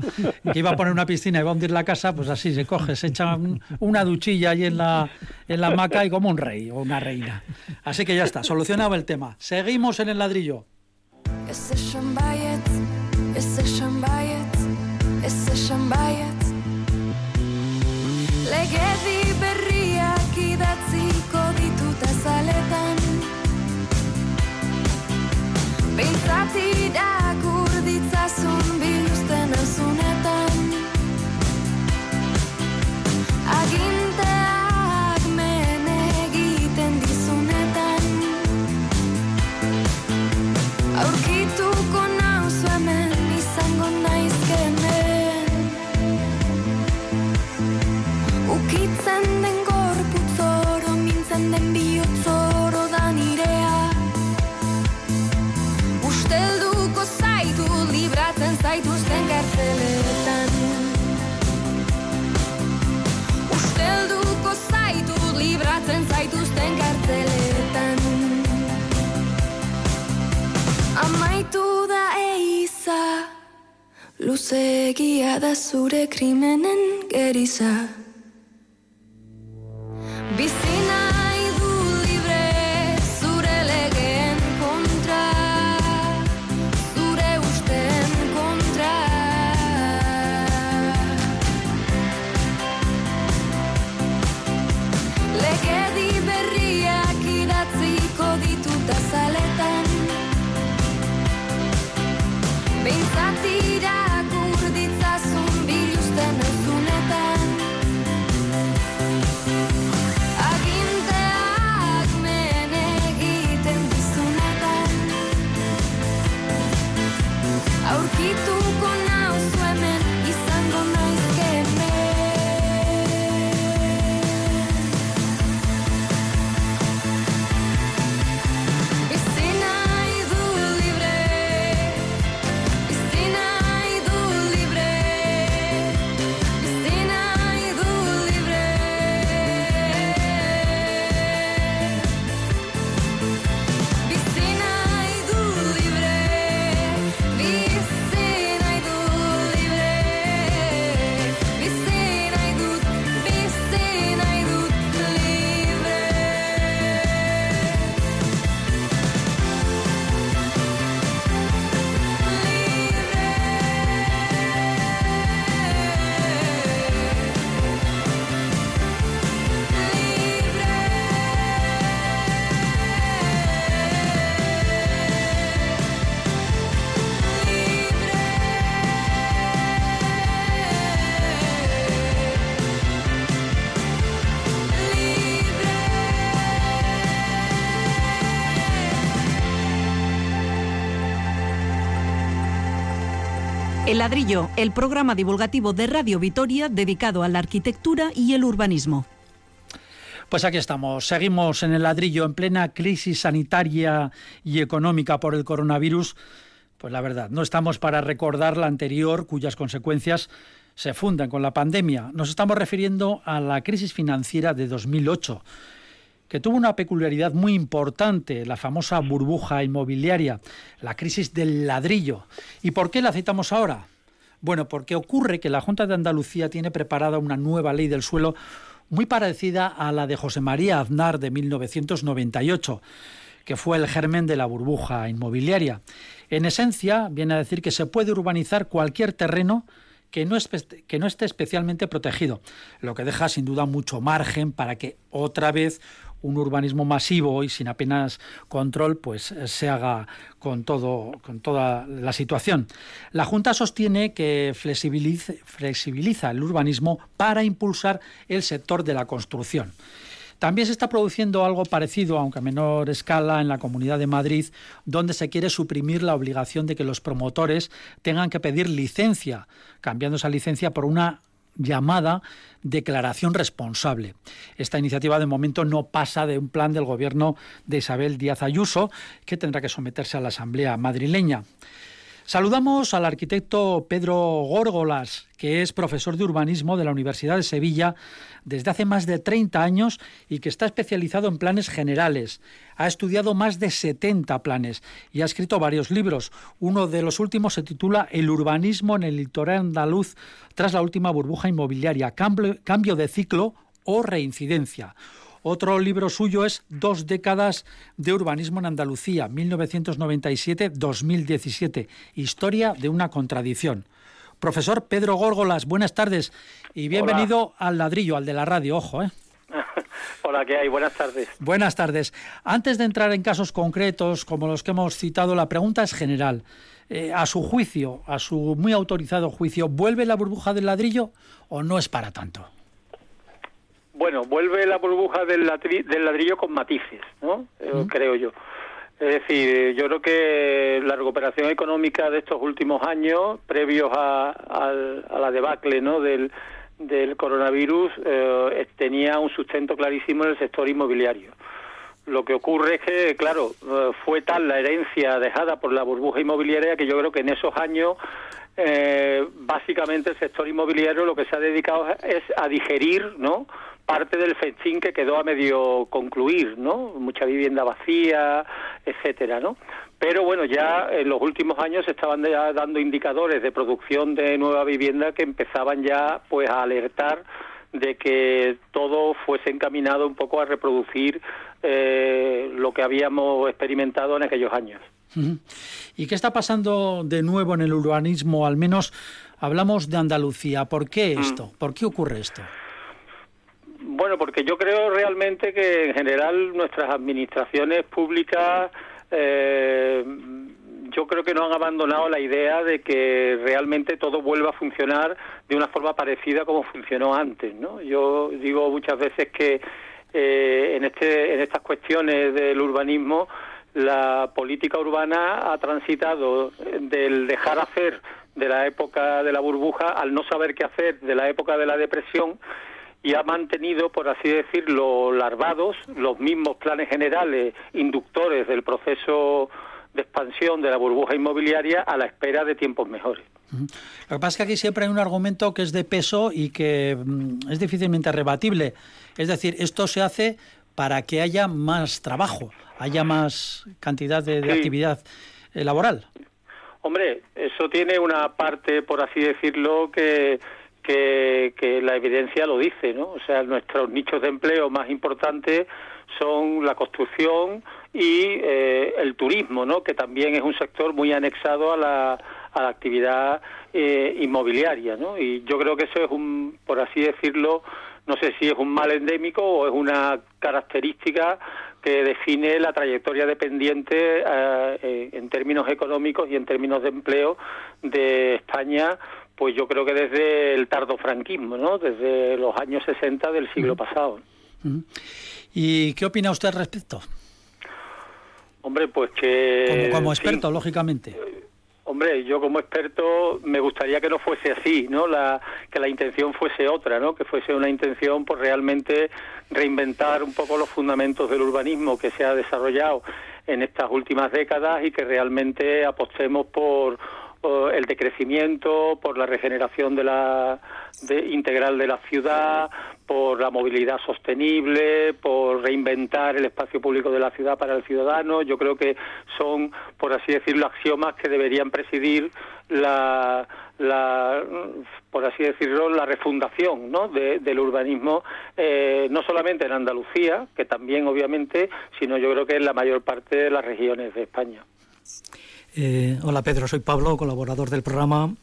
Que iba a poner una piscina y va a hundir la casa, pues así se coge, se echa una duchilla ahí en la, en la hamaca y como un rey o una reina. Así que ya está, solucionado el tema. Seguimos en el ladrillo. corazón amaitu da eiza Luzegia da zure krimenen geriza. Bizi ladrillo, el programa divulgativo de Radio Vitoria dedicado a la arquitectura y el urbanismo. Pues aquí estamos, seguimos en el ladrillo, en plena crisis sanitaria y económica por el coronavirus. Pues la verdad, no estamos para recordar la anterior, cuyas consecuencias se fundan con la pandemia. Nos estamos refiriendo a la crisis financiera de 2008 que tuvo una peculiaridad muy importante, la famosa burbuja inmobiliaria, la crisis del ladrillo. ¿Y por qué la citamos ahora? Bueno, porque ocurre que la Junta de Andalucía tiene preparada una nueva ley del suelo muy parecida a la de José María Aznar de 1998 que fue el germen de la burbuja inmobiliaria. En esencia, viene a decir que se puede urbanizar cualquier terreno que no, que no, esté especialmente protegido, lo que deja sin duda mucho margen para que otra vez un urbanismo masivo y sin apenas control, pues eh, se haga con todo, con toda la situación. La Junta sostiene que flexibiliza el urbanismo para impulsar el sector de la construcción. También se está produciendo algo parecido, aunque a menor escala, en la Comunidad de Madrid, donde se quiere suprimir la obligación de que los promotores tengan que pedir licencia, cambiando esa licencia por una llamada declaración responsable. Esta iniciativa de momento no pasa de un plan del gobierno de Isabel Díaz Ayuso que tendrá que someterse a la Asamblea madrileña. Saludamos al arquitecto Pedro Górgolas, que es profesor de urbanismo de la Universidad de Sevilla desde hace más de 30 años y que está especializado en planes generales. Ha estudiado más de 70 planes y ha escrito varios libros. Uno de los últimos se titula El urbanismo en el litoral andaluz tras la última burbuja inmobiliaria, cambio, de ciclo o reincidencia. Otro libro suyo es Dos décadas de urbanismo en Andalucía, 1997-2017, Historia de una contradicción. Profesor Pedro Górgolas, buenas tardes y bienvenido al ladrillo, al de la radio, ojo, ¿eh? Hola, ¿qué hay? Buenas tardes. Buenas tardes. Antes de entrar en casos concretos como los que hemos citado, la pregunta es general. Eh, a su juicio, a su muy autorizado juicio, ¿vuelve la burbuja del ladrillo o no es para tanto? Bueno, vuelve la burbuja del, ladrillo con matices, ¿no? Eh, creo yo. Es decir, yo creo que la recuperación económica de estos últimos años, previos a, la debacle ¿no? del, coronavirus, eh, tenía un sustento clarísimo en el sector inmobiliario. Lo que ocurre es que, claro, eh, fue tal la herencia dejada por la burbuja inmobiliaria que yo creo que en esos años básicamente el sector inmobiliario lo que se ha dedicado es a digerir, ¿no? Parte del festín que quedó a medio concluir, ¿no? Mucha vivienda vacía, etcétera, ¿no? Pero bueno, ya en los últimos años se estaban ya dando indicadores de producción de nueva vivienda que empezaban ya pues a alertar de que todo fuese encaminado un poco a reproducir eh, lo que habíamos experimentado en aquellos años. ¿Y qué está pasando de nuevo en el urbanismo? Al menos hablamos de Andalucía. ¿Por qué mm. esto? ¿Por qué ocurre esto? Bueno, porque yo creo realmente que en general nuestras administraciones públicas eh, yo creo que no han abandonado la idea de que realmente todo vuelva a funcionar de una forma parecida como funcionó antes, ¿no? Yo digo muchas veces que eh, en este en estas cuestiones del urbanismo la política urbana ha transitado del dejar hacer de la época de la burbuja al no saber qué hacer de la época de la depresión y ha mantenido, por así decirlo, larvados los mismos planes generales inductores del proceso de expansión de la burbuja inmobiliaria a la espera de tiempos mejores. Lo que pasa es que aquí siempre hay un argumento que es de peso y que mm, es difícilmente rebatible. Es decir, esto se hace para que haya más trabajo, haya más cantidad de, actividad eh, laboral. Hombre, eso tiene una parte, por así decirlo, que que, la evidencia lo dice, ¿no? O sea, nuestros nichos de empleo más importantes son la construcción y eh, el turismo, ¿no? Que también es un sector muy anexado a la, a la actividad eh, inmobiliaria, ¿no? Y yo creo que eso es un, por así decirlo, no sé si es un mal endémico o es una característica que define la trayectoria dependiente eh, en términos económicos y en términos de empleo de España pues yo creo que desde el tardofranquismo, ¿no? Desde los años 60 del siglo pasado. ¿Y qué opina usted al respecto? Hombre, pues que... Como, experto, lógicamente. hombre, yo como experto me gustaría que no fuese así, ¿no? La, que la intención fuese otra, ¿no? Que fuese una intención por realmente reinventar un poco los fundamentos del urbanismo que se ha desarrollado en estas últimas décadas y que realmente apostemos por el decrecimiento, por la regeneración de la integral de la ciudad, por la movilidad sostenible, por reinventar el espacio público de la ciudad para el ciudadano. Yo creo que son, por así decirlo, axiomas que deberían presidir la, por así decirlo, la refundación ¿no? del urbanismo, eh, no solamente en Andalucía, que también obviamente, sino yo creo que en la mayor parte de las regiones de España. Eh, hola Pedro, soy Pablo, colaborador del programa.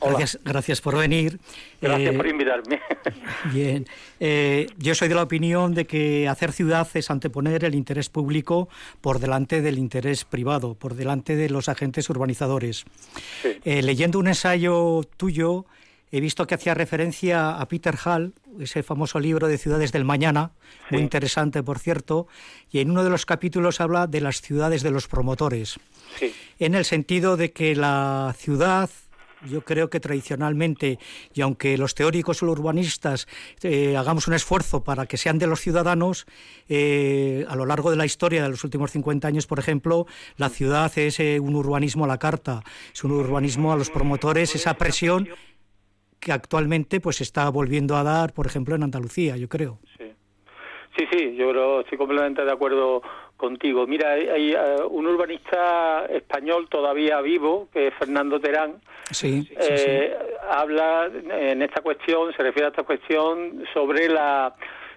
Gracias, gracias por venir. Gracias por eh, invitarme. Bien. Eh, yo soy de la opinión de que hacer ciudad es anteponer el interés público por delante del interés privado, por delante de los agentes urbanizadores. leyendo un ensayo tuyo, he visto que hacía referencia a Peter Hall, ese famoso libro de Ciudades del Mañana, muy interesante, por cierto, y en uno de los capítulos habla de las ciudades de los promotores. En el sentido de que la ciudad yo creo que tradicionalmente, y aunque los teóricos o los urbanistas eh, hagamos un esfuerzo para que sean de los ciudadanos, eh, a lo largo de la historia de los últimos 50 años, por ejemplo, la ciudad es eh, un urbanismo a la carta, es un urbanismo a los promotores, esa presión que actualmente pues está volviendo a dar, por ejemplo, en Andalucía, yo creo. Sí, sí, sí yo creo, estoy completamente de acuerdo contigo. Mira, hay, eh, un urbanista español todavía vivo, que es Fernando Terán, sí, eh, habla en esta cuestión, se refiere a esta cuestión sobre la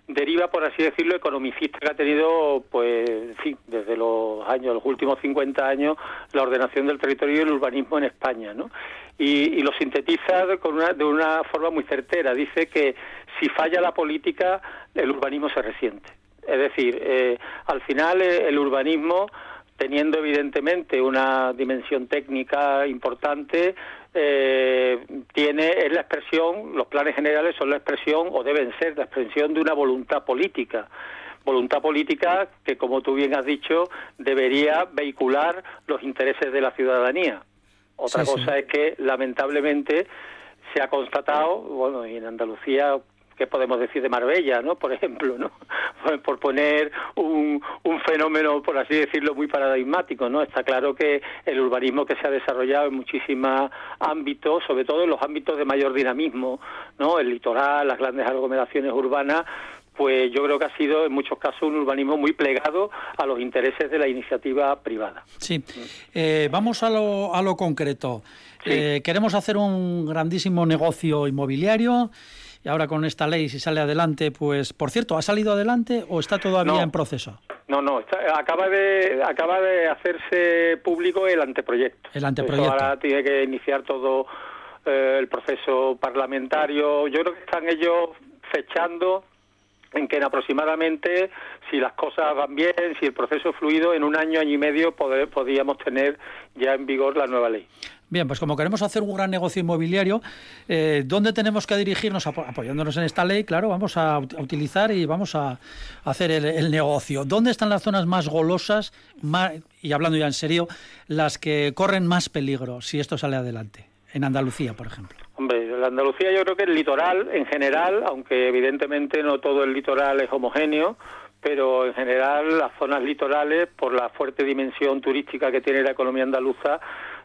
deriva, por así decirlo, economicista que ha tenido, pues, desde los años, los últimos 50 años, la ordenación del territorio y el urbanismo en España, ¿no? Y, lo sintetiza con una, de una forma muy certera. Dice que si falla la política, el urbanismo se resiente. Es decir, eh, al final eh, el urbanismo, teniendo evidentemente una dimensión técnica importante, eh, tiene es la expresión, los planes generales son la expresión o deben ser la expresión de una voluntad política. Voluntad política que, como tú bien has dicho, debería vehicular los intereses de la ciudadanía. Otra cosa es que, lamentablemente, se ha constatado, bueno, y en Andalucía ¿qué podemos decir de Marbella, no? Por ejemplo, ¿no? Por poner un, un fenómeno, por así decirlo, muy paradigmático, ¿no? Está claro que el urbanismo que se ha desarrollado en muchísimos ámbitos, sobre todo en los ámbitos de mayor dinamismo, ¿no? El litoral, las grandes aglomeraciones urbanas, pues yo creo que ha sido en muchos casos un urbanismo muy plegado a los intereses de la iniciativa privada. Sí, eh, vamos a lo, a lo concreto. Eh, queremos hacer un grandísimo negocio inmobiliario y ahora con esta ley, si sale adelante, pues, por cierto, ¿ha salido adelante o está todavía en proceso? No, no, acaba de acaba de hacerse público el anteproyecto. El anteproyecto. ahora tiene que iniciar todo eh, el proceso parlamentario. Yo creo que están ellos fechando en que en aproximadamente, si las cosas van bien, si el proceso es fluido, en un año, año y medio podríamos tener ya en vigor la nueva ley. Bien, pues como queremos hacer un gran negocio inmobiliario, eh, ¿dónde tenemos que dirigirnos apoyándonos en esta ley? Claro, vamos a, utilizar y vamos a, hacer el, negocio. ¿Dónde están las zonas más golosas y hablando ya en serio, las que corren más peligro si esto sale adelante? En Andalucía, por ejemplo. Hombre, en Andalucía yo creo que el litoral en general, aunque evidentemente no todo el litoral es homogéneo, pero en general las zonas litorales, por la fuerte dimensión turística que tiene la economía andaluza,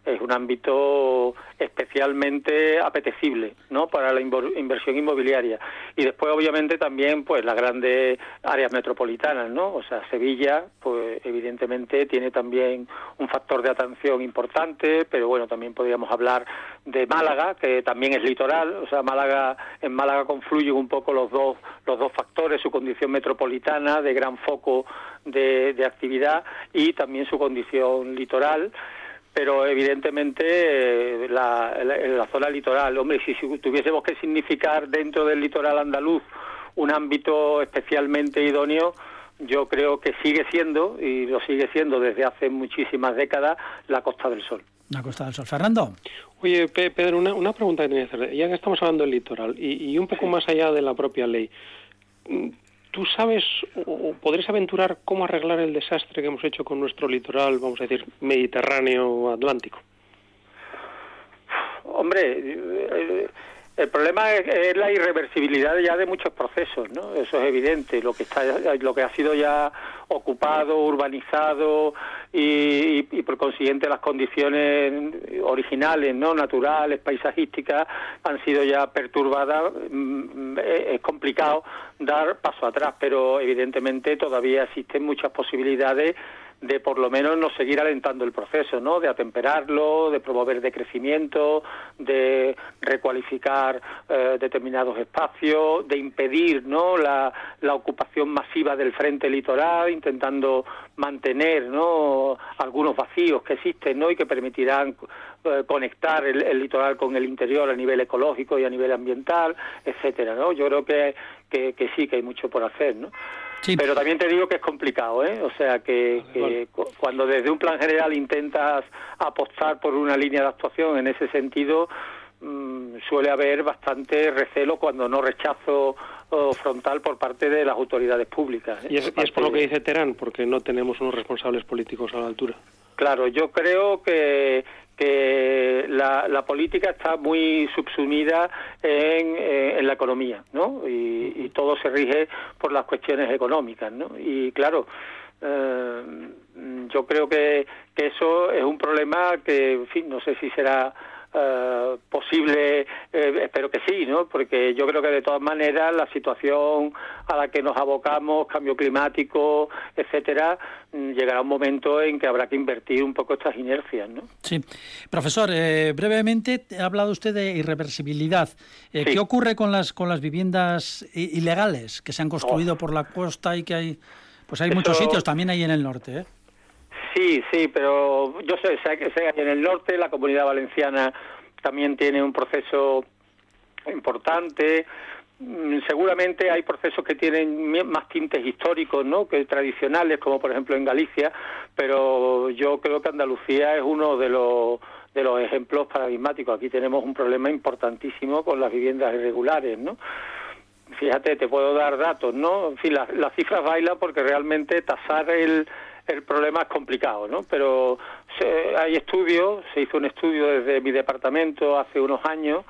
es un ámbito especialmente apetecible ¿no? para la inversión inmobiliaria. Y después obviamente también pues las grandes áreas metropolitanas no o sea Sevilla pues evidentemente tiene también un factor de atención importante pero bueno también podríamos hablar de Málaga que también es litoral. O sea Málaga en Málaga confluyen un poco los dos los dos factores su condición metropolitana de gran foco de, de actividad y también su condición litoral pero evidentemente eh, la, la, zona litoral, hombre, si, tuviésemos que significar dentro del litoral andaluz un ámbito especialmente idóneo, yo creo que sigue siendo, y lo sigue siendo desde hace muchísimas décadas, la Costa del Sol. La Costa del Sol. Fernando. Oye, Pedro, una, una pregunta que tenía que hacer. Ya que estamos hablando del litoral y, y un poco más allá de la propia ley, ¿Tú sabes o podrías aventurar cómo arreglar el desastre que hemos hecho con nuestro litoral, vamos a decir, mediterráneo atlántico? Hombre, eh, el problema es, la irreversibilidad ya de muchos procesos, ¿no? Eso es evidente. Lo que está, lo que ha sido ya ocupado, urbanizado y, por consiguiente las condiciones originales, no naturales, paisajísticas, han sido ya perturbadas. Mm, es complicado dar paso atrás, pero evidentemente todavía existen muchas posibilidades de por lo menos no seguir alentando el proceso, ¿no? De atemperarlo, de promover decrecimiento, de recualificar eh, determinados espacios, de impedir, ¿no? La, la, ocupación masiva del frente litoral, intentando mantener, ¿no? Algunos vacíos que existen, ¿no? Y que permitirán eh, conectar el, el, litoral con el interior a nivel ecológico y a nivel ambiental, etcétera, ¿no? Yo creo que, que, que sí, que hay mucho por hacer, ¿no? Pero también te digo que es complicado, ¿eh? O sea, que, cuando desde un plan general intentas apostar por una línea de actuación en ese sentido, mm, suele haber bastante recelo, cuando no rechazo frontal por parte de las autoridades públicas. ¿eh? Y, es, por lo que dice Terán, porque no tenemos unos responsables políticos a la altura. Claro, yo creo que que la, política está muy subsumida en, eh, la economía, ¿no? Y, todo se rige por las cuestiones económicas, ¿no? Y claro, eh, yo creo que, que eso es un problema que, en fin, no sé si será eh, posible, eh, espero que sí, ¿no? Porque yo creo que de todas maneras la situación a la que nos abocamos, cambio climático, etcétera, mm, llegará un momento en que habrá que invertir un poco estas inercias, ¿no? Sí. Profesor, eh, brevemente ha hablado usted de irreversibilidad. ¿Qué ocurre con las con las viviendas ilegales que se han construido oh. por la costa y que hay pues hay muchos sitios también ahí en el norte, ¿eh? Sí, sí, pero yo sé, sé que en el norte la comunidad valenciana también tiene un proceso importante. Mm, seguramente hay procesos que tienen más tintes históricos ¿no? que tradicionales, como por ejemplo en Galicia, pero yo creo que Andalucía es uno de los, de los ejemplos paradigmáticos. Aquí tenemos un problema importantísimo con las viviendas irregulares, ¿no? Fíjate, te puedo dar datos, ¿no? En fin, las cifras bailan porque realmente tasar el, el problema es complicado, ¿no? Pero hay estudios, se hizo un estudio desde mi departamento hace unos años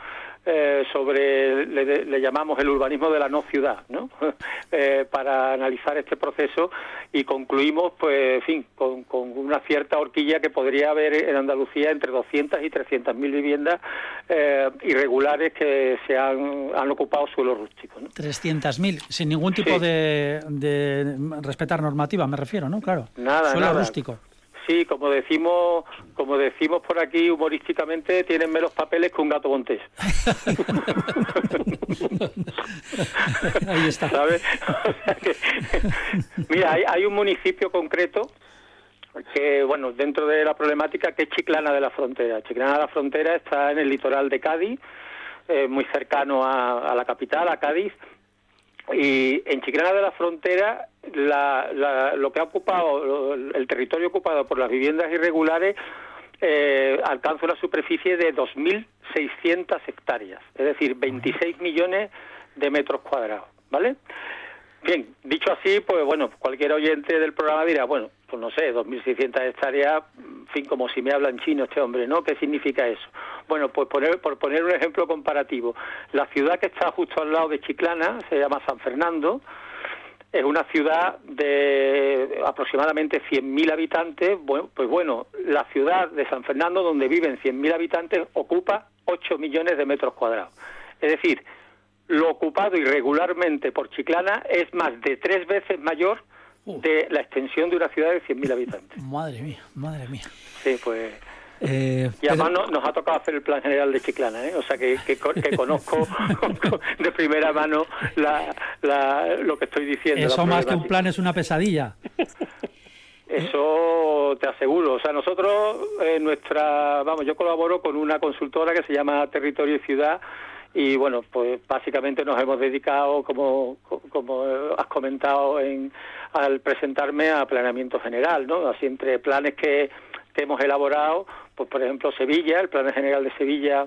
eh, sobre, le, llamamos el urbanismo de la no ciudad, ¿no? Eh, para analizar este proceso y concluimos, pues, en fin, con, una cierta horquilla que podría haber en Andalucía entre 200 y 300 mil viviendas eh, irregulares que se han, han ocupado suelo rústico, ¿no? 300.000, sin ningún tipo de, de respetar normativa, me refiero, ¿no? Claro. Nada, suelo rústico. Sí, como decimos, como decimos por aquí humorísticamente, tienen menos papeles que un gato montés. Ahí está. ¿Sabes? mira, hay, un municipio concreto que, bueno, dentro de la problemática, que es Chiclana de la Frontera. Chiclana de la Frontera está en el litoral de Cádiz, eh, muy cercano a, la capital, a Cádiz, y en Chiclana de la Frontera, lo que ha ocupado, el territorio ocupado por las viviendas irregulares, eh, alcanza una superficie de 2.600 hectáreas, es decir, 26 millones de metros cuadrados, ¿vale? Bien, dicho así, pues bueno, cualquier oyente del programa dirá, bueno, pues no sé, 2.600 hectáreas, en fin, como si me habla en chino este hombre, ¿no? ¿Qué significa eso? Bueno, pues poner, por poner un ejemplo comparativo, la ciudad que está justo al lado de Chiclana se llama San Fernando, es una ciudad de aproximadamente 100.000 habitantes. Bueno, pues bueno, la ciudad de San Fernando, donde viven 100.000 habitantes, ocupa 8 millones de metros cuadrados. Es decir, lo ocupado irregularmente por Chiclana es más de tres veces mayor. De la extensión de una ciudad de 100.000 habitantes. Madre mía, madre mía. Sí, pues... Eh, y además nos ha tocado hacer el plan general de Chiclana, ¿eh? o sea que, que, conozco de primera mano lo que estoy diciendo. Eso más que un plan es una pesadilla. Eso te aseguro. O sea, nosotros, eh, nuestra, vamos, yo colaboro con una consultora que se llama Territorio y Ciudad y bueno, pues básicamente nos hemos dedicado, como, como has comentado en, al presentarme, a planeamiento general, ¿no? Así entre planes que, que hemos elaborado, pues por ejemplo Sevilla, el plan general de Sevilla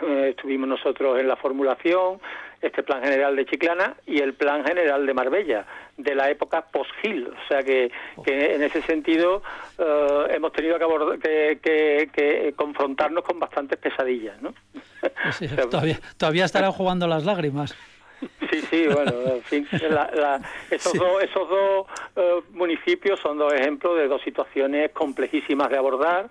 eh, estuvimos nosotros en la formulación, este plan general de Chiclana y el plan general de Marbella de la época post-Gil. O sea que, que, en ese sentido eh, hemos tenido que, que, que, confrontarnos con bastantes pesadillas. ¿no? todavía, todavía estarán jugando las lágrimas. Sí, sí, bueno, en fin, esos dos, esos dos eh, municipios son dos ejemplos de dos situaciones complejísimas de abordar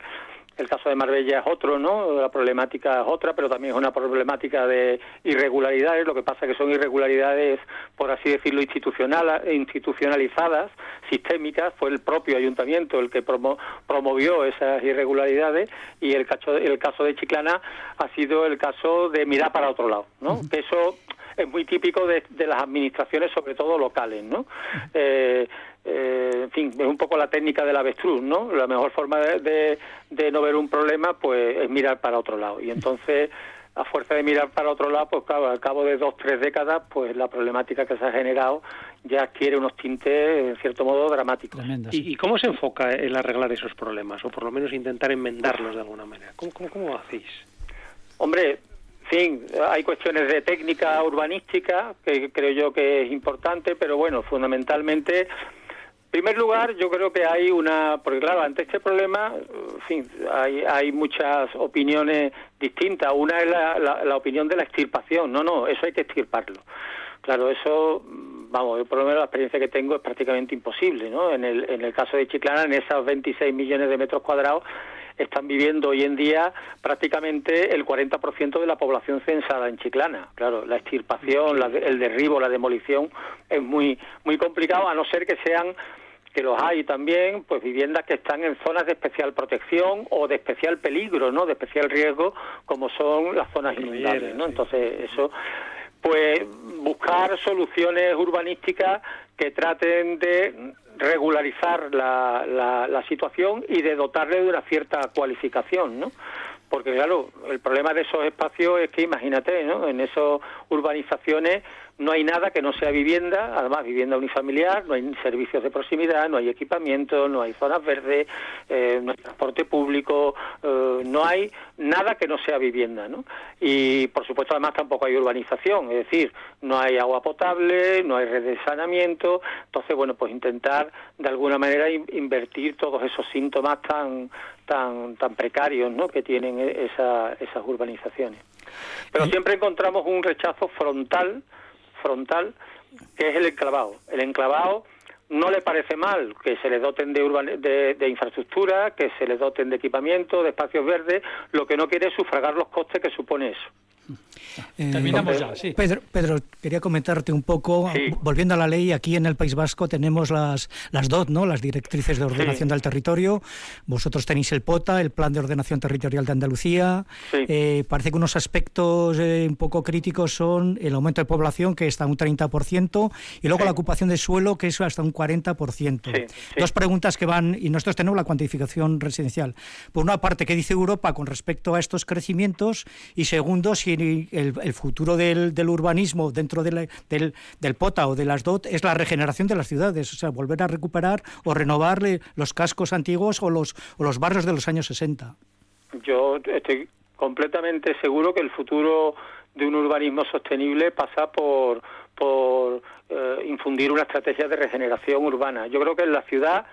el caso de Marbella es otro, ¿no? La problemática es otra, pero también es una problemática de irregularidades. Lo que pasa es que son irregularidades, por así decirlo, institucional, institucionalizadas, sistémicas. Fue el propio ayuntamiento el que promovió esas irregularidades y el caso, el caso de Chiclana ha sido el caso de mirar para otro lado, ¿no? Eso es muy típico de, de, las administraciones, sobre todo locales, ¿no? Eh, eh, en fin, es un poco la técnica del avestruz, ¿no? La mejor forma de, de, no ver un problema, pues, es mirar para otro lado. Y entonces, a fuerza de mirar para otro lado, pues claro, al cabo de dos, tres décadas, pues la problemática que se ha generado ya adquiere unos tintes, en cierto modo, dramáticos. ¿Y, cómo se enfoca el arreglar esos problemas, o por lo menos intentar enmendarlos de alguna manera? ¿Cómo, cómo, cómo lo hacéis? Hombre, fin, hay cuestiones de técnica urbanística que creo yo que es importante, pero bueno, fundamentalmente en primer lugar, yo creo que hay una, porque claro, ante este problema, hay, hay muchas opiniones distintas. Una es la, la, opinión de la extirpación. No, no, eso hay que extirparlo. Claro, eso, vamos, por lo menos la experiencia que tengo es prácticamente imposible, ¿no? En el, en el caso de Chiclana, en esas 26 millones de metros cuadrados, están viviendo hoy en día prácticamente el 40% de la población censada en Chiclana. Claro, la extirpación, el derribo, la demolición es muy muy complicado a no ser que sean que los hay también, pues viviendas que están en zonas de especial protección o de especial peligro, ¿no? De especial riesgo, como son las zonas inundables, ¿no? Entonces, eso pues buscar soluciones urbanísticas que traten de regularizar la, la, situación y de dotarle de una cierta cualificación, ¿no? Porque claro, el problema de esos espacios es que imagínate, ¿no? En esas urbanizaciones no hay nada que no sea vivienda, además vivienda unifamiliar, no hay servicios de proximidad, no hay equipamiento, no hay zonas verdes, eh, no hay transporte público, eh, no hay nada que no sea vivienda, ¿no? Y por supuesto además tampoco hay urbanización, es decir, no hay agua potable, no hay red de saneamiento, entonces bueno, pues intentar de alguna manera invertir todos esos síntomas tan tan tan precarios, ¿no? que tienen e-, esas urbanizaciones. Pero siempre encontramos un rechazo frontal frontal, que es el enclavado. El enclavado no le parece mal que se le doten de, de, infraestructura, que se le doten de equipamiento, de espacios verdes, lo que no quiere es sufragar los costes que supone eso. Eh, Terminamos ya, sí. Pedro, Pedro, quería comentarte un poco, volviendo a la ley, aquí en el País Vasco tenemos las, las DOT, ¿no? las Directrices de Ordenación del Territorio, vosotros tenéis el POTA, el Plan de Ordenación Territorial de Andalucía, eh, parece que unos aspectos eh, un poco críticos son el aumento de población, que está un 30%, y luego la ocupación de suelo, que es hasta un 40%. Dos preguntas que van, y nosotros tenemos la cuantificación residencial. Por una parte, ¿qué dice Europa con respecto a estos crecimientos? Y segundo, si el, futuro del, urbanismo dentro del, del, POTA o de las DOT es la regeneración de las ciudades, o sea, volver a recuperar o renovar los cascos antiguos o los, o los barrios de los años 60. Yo estoy completamente seguro que el futuro de un urbanismo sostenible pasa por, por eh, infundir una estrategia de regeneración urbana. Yo creo que en la ciudad,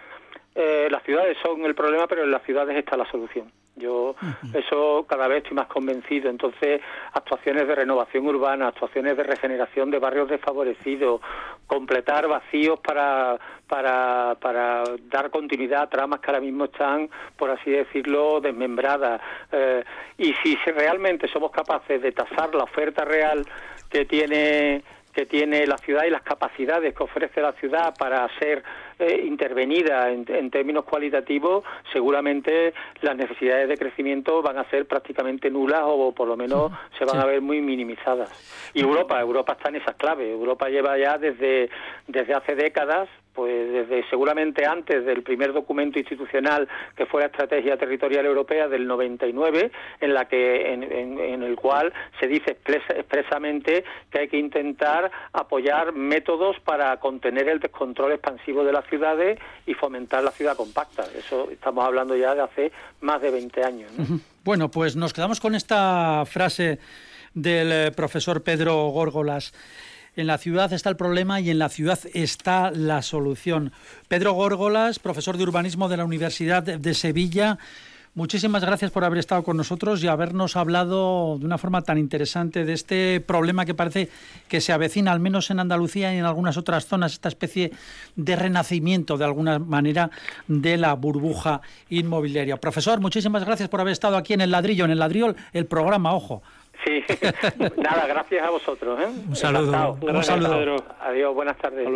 eh, las ciudades son el problema, pero en las ciudades está la solución. Yo eso cada vez estoy más convencido. Entonces, actuaciones de renovación urbana, actuaciones de regeneración de barrios desfavorecidos, completar vacíos para, para, para dar continuidad a tramas que ahora mismo están, por así decirlo, desmembradas. Eh, y si realmente somos capaces de tasar la oferta real que tiene que tiene la ciudad y las capacidades que ofrece la ciudad para ser eh, intervenida en, términos cualitativos, seguramente las necesidades de crecimiento van a ser prácticamente nulas o por lo menos se van a ver muy minimizadas. Y Europa, Europa está en esas claves. Europa lleva ya desde, desde hace décadas pues desde seguramente antes del primer documento institucional que fue la Estrategia Territorial Europea del 99, en la que en, el cual se dice expresamente que hay que intentar apoyar métodos para contener el descontrol expansivo de las ciudades y fomentar la ciudad compacta. Eso estamos hablando ya de hace más de 20 años. Bueno, pues nos quedamos con esta frase del eh, profesor Pedro Górgolas. En la ciudad está el problema y en la ciudad está la solución. Pedro Górgolas, profesor de urbanismo de la Universidad de Sevilla. Muchísimas gracias por haber estado con nosotros y habernos hablado de una forma tan interesante de este problema que parece que se avecina, al menos en Andalucía y en algunas otras zonas, esta especie de renacimiento, de alguna manera, de la burbuja inmobiliaria. Profesor, muchísimas gracias por haber estado aquí en el ladrillo, en el ladrillo, el programa, ojo. Sí, nada, gracias a vosotros. ¿eh? Un saludo. Un saludo. Adiós, buenas tardes.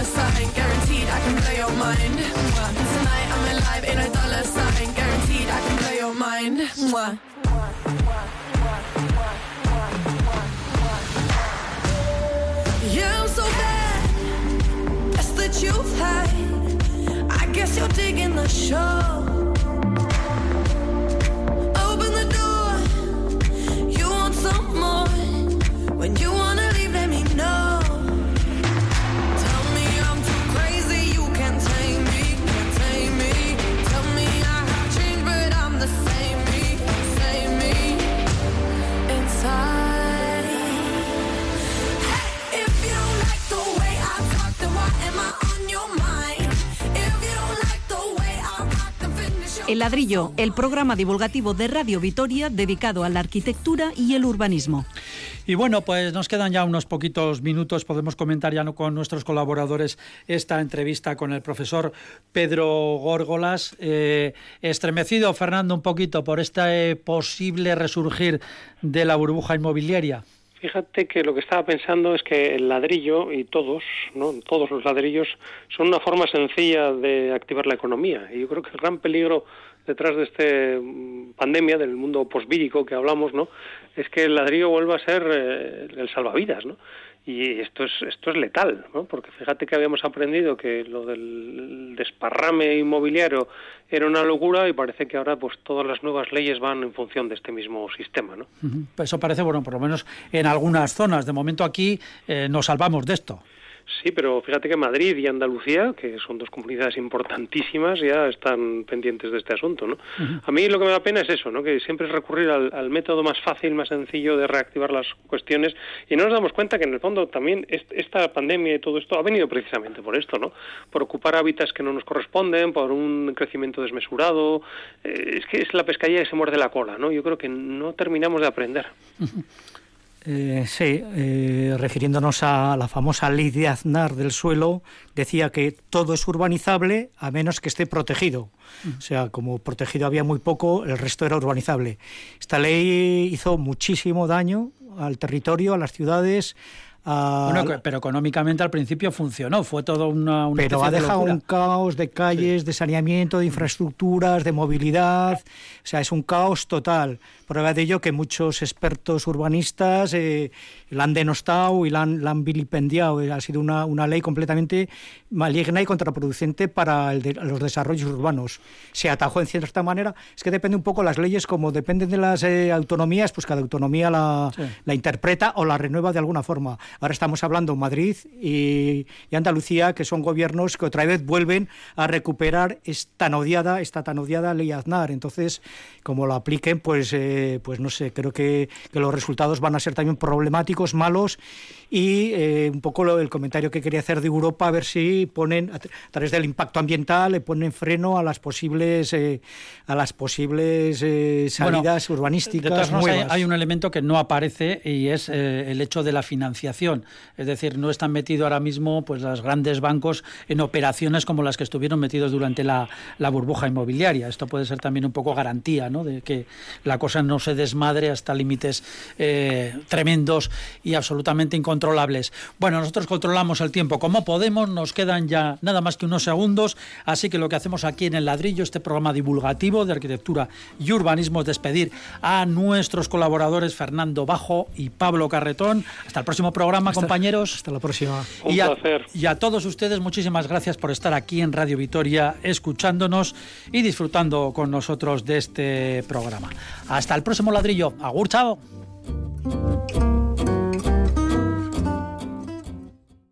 dollar sign, guaranteed I can play your mind. Tonight I'm alive in a dollar sign, guaranteed I can play your mind. Yeah, I'm so bad. That's the truth, hide. I guess you're digging the show. El ladrillo, el programa divulgativo de Radio Vitoria dedicado a la arquitectura y el urbanismo. Y bueno, pues nos quedan ya unos poquitos minutos, podemos comentar ya con nuestros colaboradores esta entrevista con el profesor Pedro Górgolas. Eh, estremecido, Fernando, un poquito por este posible resurgir de la burbuja inmobiliaria. Fíjate que lo que estaba pensando es que el ladrillo y todos, ¿no? todos los ladrillos, son una forma sencilla de activar la economía. Y yo creo que el gran peligro detrás de esta mm, pandemia del mundo posvírico que hablamos, ¿no? Es que el ladrillo vuelva a ser eh, el salvavidas, ¿no? Y esto es, esto es letal, ¿no? porque fíjate que habíamos aprendido que lo del desparrame inmobiliario era una locura y parece que ahora pues todas las nuevas leyes van en función de este mismo sistema. ¿no? Eso parece, bueno, por lo menos en algunas zonas. De momento aquí eh, nos salvamos de esto. Sí, pero fíjate que Madrid y Andalucía, que son dos comunidades importantísimas, ya están pendientes de este asunto, ¿no? A mí lo que me da pena es eso, ¿no? Que siempre es recurrir al, método más fácil, más sencillo de reactivar las cuestiones y no nos damos cuenta que en el fondo también esta pandemia y todo esto ha venido precisamente por esto, ¿no? Por ocupar hábitats que no nos corresponden, por un crecimiento desmesurado. Eh, es que es la pescadilla que se muerde la cola, ¿no? Yo creo que no terminamos de aprender. Eh, sí, eh, refiriéndonos a la famosa ley de Aznar del suelo, decía que todo es urbanizable a menos que esté protegido. O sea, como protegido había muy poco, el resto era urbanizable. Esta ley hizo muchísimo daño al territorio, a las ciudades, bueno, pero económicamente al principio funcionó, fue todo una, una Pero ha dejado un caos de calles, de saneamiento, de infraestructuras, de movilidad, o sea, es un caos total. Prueba de ello que muchos expertos urbanistas eh, la han denostado y la han, vilipendiado. Ha sido una, una, ley completamente maligna y contraproducente para los desarrollos urbanos. Se atajó en cierta manera. Es que depende un poco las leyes, como dependen de las eh, autonomías, pues cada autonomía la, la interpreta o la renueva de alguna forma. Ahora estamos hablando Madrid y, Andalucía, que son gobiernos que otra vez vuelven a recuperar esta tan odiada, esta tan odiada ley Aznar. Entonces, como lo apliquen, pues, eh, pues no sé, creo que, que los resultados van a ser también problemáticos, malos y eh, un poco el comentario que quería hacer de Europa, a ver si ponen, a, través del impacto ambiental, le ponen freno a las posibles, eh, a las posibles eh, salidas urbanísticas. Hay, hay, un elemento que no aparece y es el hecho de la financiación. Es decir, no están metidos ahora mismo pues los grandes bancos en operaciones como las que estuvieron metidos durante la, burbuja inmobiliaria. Esto puede ser también un poco garantía ¿no? de que la cosa no se desmadre hasta límites eh, tremendos y absolutamente incontrolables. Bueno, nosotros controlamos el tiempo como podemos, nos quedan ya nada más que unos segundos, así que lo que hacemos aquí en el ladrillo, este programa divulgativo de arquitectura y urbanismo, es despedir a nuestros colaboradores Fernando Bajo y Pablo Carretón. Hasta el próximo programa, compañeros. Hasta la próxima. Un y, a, placer. y a todos ustedes, muchísimas gracias por estar aquí en Radio Vitoria, escuchándonos y disfrutando con nosotros de este programa. Hasta el próximo ladrillo. Agur, chao.